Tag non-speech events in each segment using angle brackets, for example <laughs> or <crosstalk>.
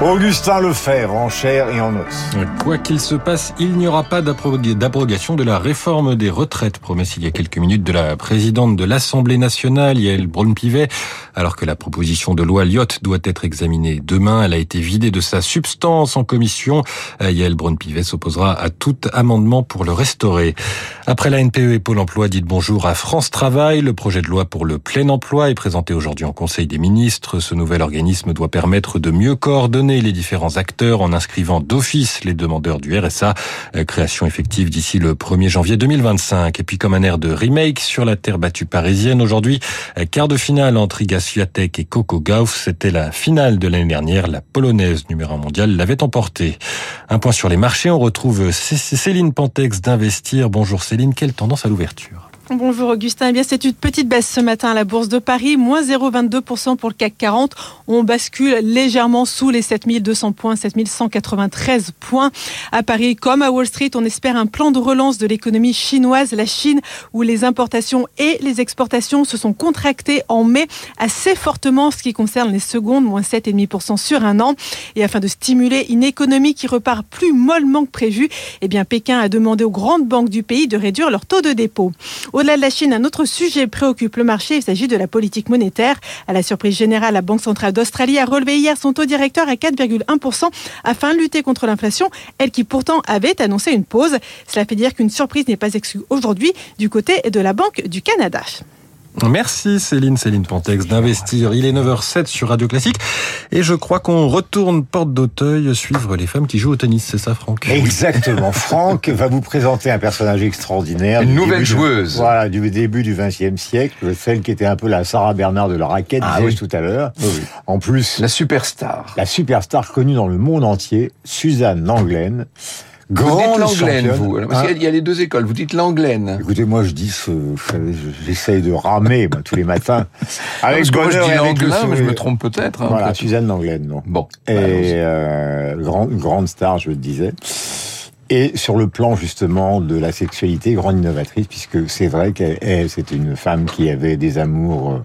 Augustin Lefebvre en chair et en os. Quoi qu'il se passe, il n'y aura pas d'abrogation de la réforme des retraites, promesse il y a quelques minutes de la présidente de l'Assemblée nationale, Yael Braun-Pivet. Alors que la proposition de loi Lyotte doit être examinée demain, elle a été vidée de sa substance en commission. Yael Braun-Pivet s'opposera à tout amendement pour le restaurer. Après la NPE et Pôle emploi, dites bonjour à France Travail. Le projet de loi pour le plein emploi est présenté aujourd'hui en Conseil des ministres. Ce nouvel organisme doit permettre de mieux coordonner les différents acteurs en inscrivant d'office les demandeurs du RSA. Euh, création effective d'ici le 1er janvier 2025. Et puis comme un air de remake sur la terre battue parisienne, aujourd'hui, euh, quart de finale entre Iga Swiatek et Coco Gauff. C'était la finale de l'année dernière. La polonaise numéro 1 mondiale l'avait emporté. Un point sur les marchés. On retrouve Céline Pantex d'Investir. Bonjour Céline. Quelle tendance à l'ouverture? Bonjour Augustin. Eh bien, c'est une petite baisse ce matin à la Bourse de Paris, moins 0,22% pour le CAC 40. On bascule légèrement sous les 7200 points, 7193 points. À Paris, comme à Wall Street, on espère un plan de relance de l'économie chinoise, la Chine, où les importations et les exportations se sont contractées en mai assez fortement, ce qui concerne les secondes, moins 7,5% sur un an. Et afin de stimuler une économie qui repart plus mollement que prévu, eh bien, Pékin a demandé aux grandes banques du pays de réduire leur taux de dépôt. Au-delà de la Chine, un autre sujet préoccupe le marché. Il s'agit de la politique monétaire. À la surprise générale, la Banque centrale d'Australie a relevé hier son taux directeur à 4,1% afin de lutter contre l'inflation, elle qui pourtant avait annoncé une pause. Cela fait dire qu'une surprise n'est pas exclue aujourd'hui du côté de la Banque du Canada. Merci Céline, Céline Pantex d'investir. Il est 9h07 sur Radio Classique et je crois qu'on retourne porte d'Auteuil suivre les femmes qui jouent au tennis, c'est ça Franck? Exactement. <laughs> Franck va vous présenter un personnage extraordinaire. Une nouvelle joueuse. voilà, du début du XXe siècle, celle qui était un peu la Sarah Bernard de la raquette, ah, oui. tout à l'heure. En plus, la superstar. La superstar connue dans le monde entier, Suzanne Langlaine. Grand l'anglaine, vous. parce qu'il y a les deux écoles. Vous dites l'anglaine. Écoutez, moi, je dis, j'essaye de ramer tous les matins. <laughs> Avec bonheur je dis l'anglaine, mais je me trompe peut-être. Hein, voilà, Suzanne Langlaine, non? Bon. Et euh, grande, grande star, je le disais. Et sur le plan justement de la sexualité, grande innovatrice, puisque c'est vrai qu'elle, c'est une femme qui avait des amours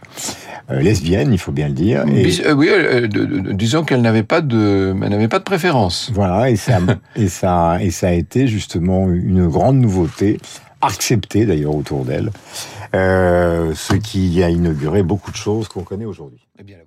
euh, lesbiennes, il faut bien le dire. Et... Euh, oui, euh, disons qu'elle n'avait pas de, elle n'avait pas de préférence. Voilà, et ça, <laughs> et ça, et ça a été justement une grande nouveauté, acceptée d'ailleurs autour d'elle, euh, ce qui a inauguré beaucoup de choses qu'on connaît aujourd'hui. Eh bien,